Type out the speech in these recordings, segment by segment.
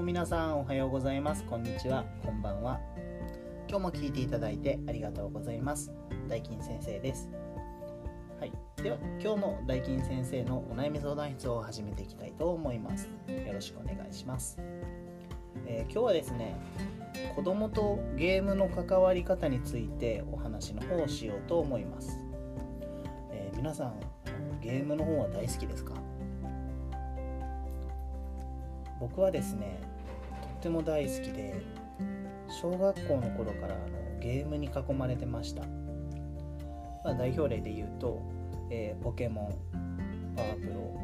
も皆さんおはようございます。こんにちは。こんばんは。今日も聞いていただいてありがとうございます。大金先生です。はい。では今日も大金先生のお悩み相談室を始めていきたいと思います。よろしくお願いします、えー、今日はですね子供とゲームの関わり方についてお話の方をしようと思います、えー、皆さんゲームの方は大好きですか？僕はですねっても大好きで小学校の頃からあのゲームに囲まれてました、まあ、代表例で言うと、えー、ポケモンパワープロ、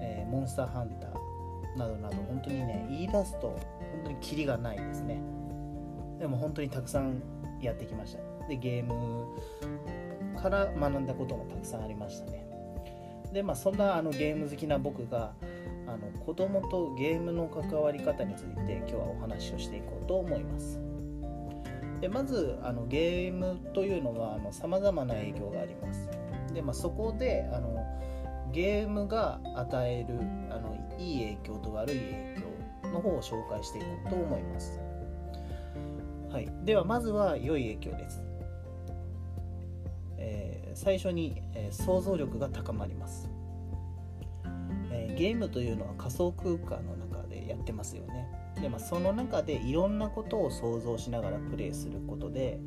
えー、モンスターハンターなどなど本当にね言い出すと本当にキリがないですね。でも本当にたくさんやってきました。でゲームから学んだこともたくさんありましたね。でまあそんなあのゲーム好きな僕があの子供とゲームの関わり方について今日はお話をしていこうと思います。でまずあのゲームというのはさまざまな影響があります。で、まあ、そこであのゲームが与えるあのいい影響と悪い影響の方を紹介していこうと思います。はい、ではまずは良い影響です、えー、最初に、えー、想像力が高まります。ゲームというのは仮想空間の中でやってますよね。で、まあ、その中でいろんなことを想像しながらプレイすることで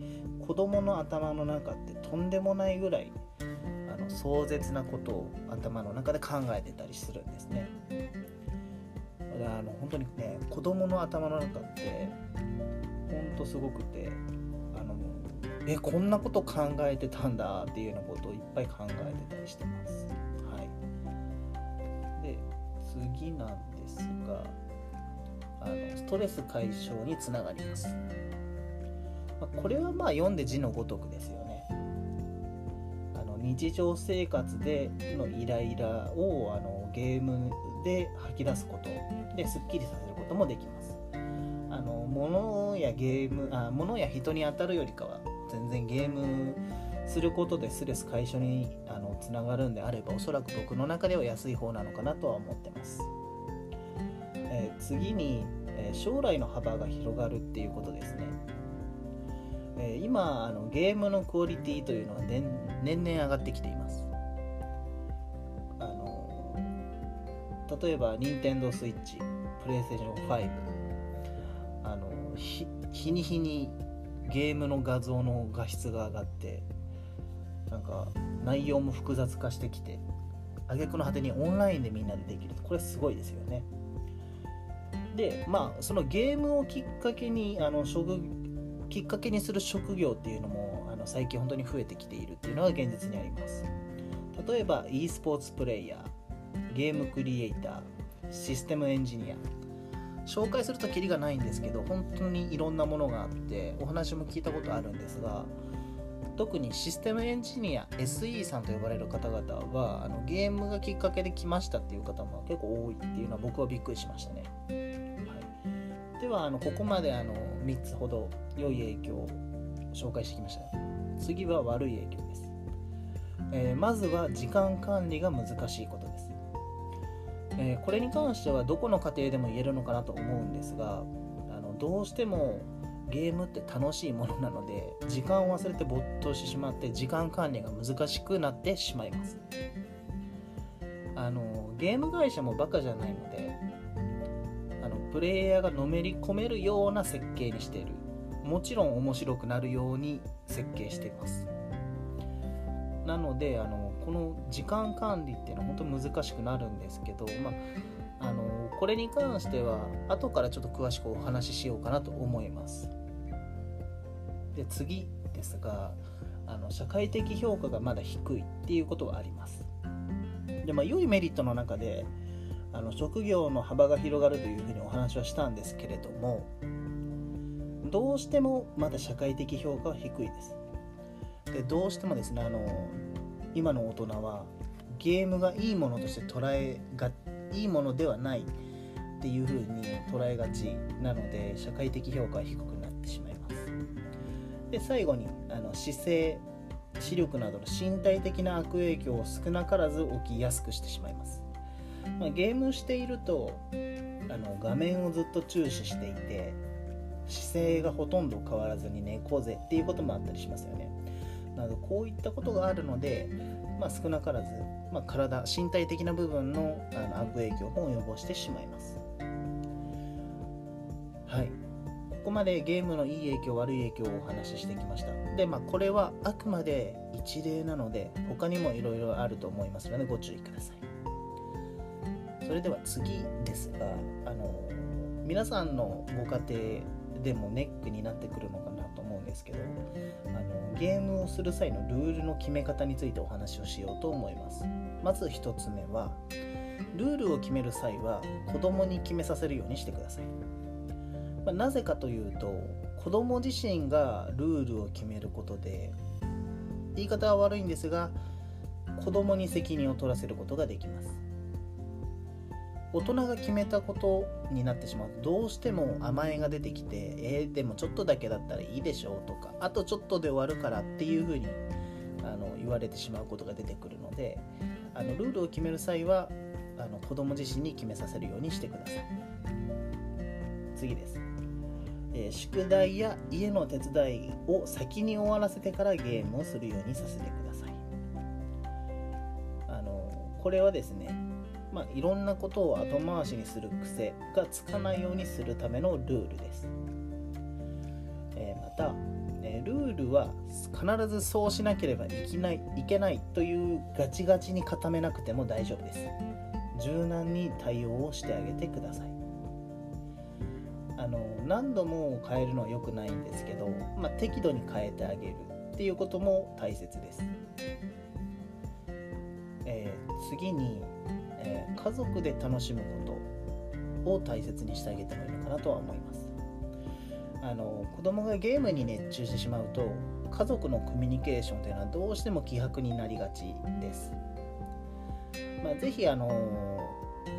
子供の頭の中ってとんでもないぐらいあの壮絶なことを頭の中で考えてたりするんですね。あの本当にね子供の頭の中ってほんとすごくてあのえこんなこと考えてたんだっていうようなことをいっぱい考えてたりしてます。次なんですがあのストレス解消につながります、まあ、これはまあ読んで字のごとくですよね。あの日常生活でのイライラをあのゲームで吐き出すことですっきりさせることもできます。あの物やゲームあ物や人に当たるよりかは全然ゲームすることでストレス解消につながるんであればおそらく僕の中では安い方なのかなとは思ってます、えー、次に、えー、将来の幅が広がるっていうことですね、えー、今あのゲームのクオリティというのは年々上がってきています。あの例えば Nintendo Switch PlayStation 5あの日に日にゲームの画像の画質が上がってなんか内容も複雑化してきて挙句の果てにオンラインでみんなでできる。これすごいですよね。でまあそのゲームをきっかけにあの職きっかけにする職業っていうのもあの最近本当に増えてきているっていうのが現実にあります。例えば e スポーツプレイヤーゲームクリエイターシステムエンジニア。紹介するときりがないんですけど本当にいろんなものがあってお話も聞いたことあるんですが特にシステムエンジニア SE さんと呼ばれる方々はあのゲームがきっかけで来ましたっていう方も結構多いっていうのは僕はびっくりしましたね、はい、ではあのここまであの3つほど良い影響を紹介してきました。次は悪い影響です、えー、まずは時間管理が難しいことです、えー、これに関してはどこの家庭でも言えるのかなと思うんですがあのどうしてもゲームって楽しいものなので時間を忘れて没頭してしまって時間管理が難しくなってしまいます。あのゲーム会社もバカじゃないのであのプレイヤーがのめり込めるような設計にしている。もちろん面白くなるように設計しています。なのであのこの時間管理っていうのは本当に難しくなるんですけど、まあ、あのこれに関しては後からちょっと詳しくお話ししようかなと思います。で次ですがあの社会的評価がまだ低いっていうことはあります。でまあ良いメリットの中であの職業の幅が広がるというふうにお話はしたんですけれどもどうしてもまだ社会的評価は低いです。でどうしてもですねあの今の大人はゲームがいいものとして捉えがいいものではないっていうふうに捉えがちなので社会的評価は低くなで最後にあの姿勢視力などの身体的な悪影響を少なからず起きやすくしてしまいます、まあ、ゲームしているとあの画面をずっと注視していて姿勢がほとんど変わらずに猫背っていうこともあったりしますよね。なのでこういったことがあるので、まあ、少なからず、まあ、体身体的な部分のあの悪影響も及ぼしてしまいます。ここまでゲームのいい影響悪い影響をお話ししてきました。でまあこれはあくまで一例なので他にもいろいろあると思いますのでご注意ください。それでは次ですがあの皆さんのご家庭でもネックになってくるのかなと思うんですけどあのゲームをする際のルールの決め方についてお話をしようと思います。まず1つ目はルールを決める際は子供に決めさせるようにしてください、まあ、なぜかというと子供自身がルールを決めることで言い方は悪いんですが子供に責任を取らせることができます。大人が決めたことになってしまうとどうしても甘えが出てきてえー、でもちょっとだけだったらいいでしょうとかあとちょっとで終わるからっていうふうにあの言われてしまうことが出てくるのであのルールを決める際はあの子供自身に決めさせるようにしてください。次です、えー、宿題や家の手伝いを先に終わらせてからゲームをするようにさせてください。あのこれはですねまあ、いろんなことを後回しにする癖がつかないようにするためのルールです、えー、また、えルールは必ずそうしなければいけないいけないというガチガチに固めなくても大丈夫です。柔軟に対応をしてあげてください。の何度も変えるのは良くないんですけど、まあ、適度に変えてあげるっていうことも大切です、えー、次にえー、家族で楽しむことを大切にしてあげてもいいのかなとは思います。あの子供がゲームに熱中してしまうと家族のコミュニケーションというのはどうしても希薄になりがちです、まあ、ぜひあの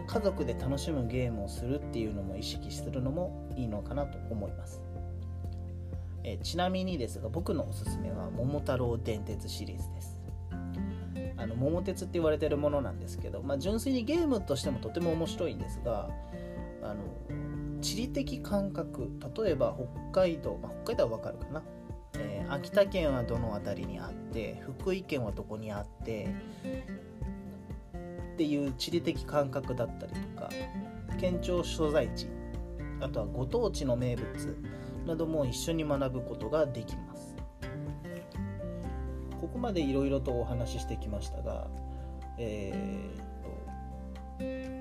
家族で楽しむゲームをするっていうのも意識するのもいいのかなと思います。えちなみにですが僕のおすすめは「桃太郎電鉄」シリーズです。あの桃鉄って言われてるものなんですけど、まあ、純粋にゲームとしてもとても面白いんですがあの地理的感覚例えば北海道、まあ、北海道はわかるかな、えー、秋田県はどの辺りにあって福井県はどこにあってっていう地理的感覚だったりとか県庁所在地あとはご当地の名物なども一緒に学ぶことができます。ここまでいろいろとお話ししてきましたが、えー、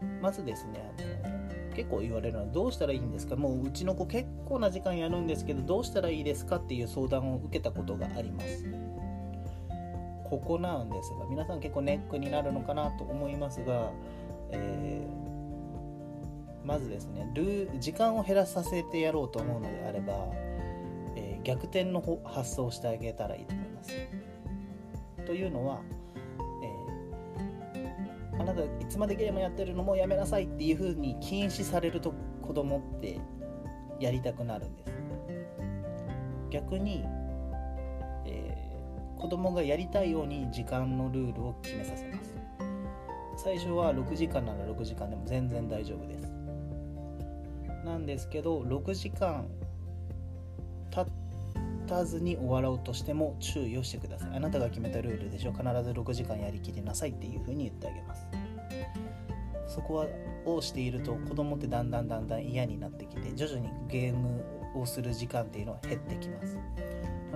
っとまずですねあの結構言われるのはどうしたらいいんですか？もううちの子結構な時間やるんですけどどうしたらいいですか？っていう相談を受けたことがあります。ここなんですが皆さん結構ネックになるのかなと思いますが、えー、まずですねル時間を減らさせてやろうと思うのであれば、えー、逆転の発想をしてあげたらいいと思います。というのは、えー、あなたいつまでゲームやってるのもやめなさいっていう風に禁止されると子供ってやりたくなるんです。逆に、子供がやりたいように時間のルールを決めさせます。最初は6時間なら6時間でも全然大丈夫です。なんですけど6時間経たずに終わろうとしても注意をしてくださいあなたが決めたルールでしょ必ず6時間やりきりなさいっていうふうに言ってあげますそこはをしていると子供ってだんだんだんだん嫌になってきて徐々にゲームをする時間っていうのは減ってきます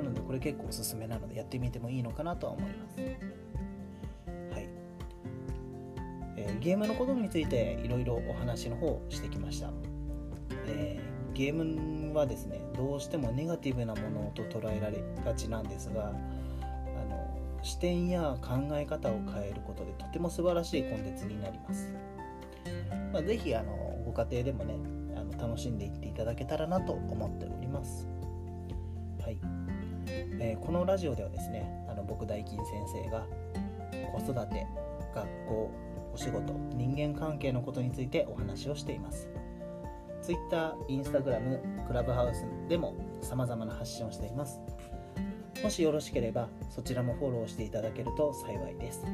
なのでこれ結構おすすめなのでやってみてもいいのかなとは思います。はい、えー、ゲームのことについていろいろお話の方してきました、えー、ゲームはですねどうしてもネガティブなものと捉えられがちなんですがあの視点や考え方を変えることでとても素晴らしいコンテンツになります、まあ、ぜひあのご家庭でもねあの楽しんでいっていただけたらなと思っております。はい、えー、このラジオではですねあの僕大金先生が子育て学校お仕事人間関係のことについてお話をしています Twitter、Instagram、クラブハウスでも様々な発信をしています。もしよろしければそちらもフォローしていただけると幸いです。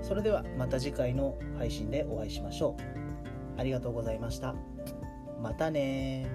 それではまた次回の配信でお会いしましょう。ありがとうございましたまたね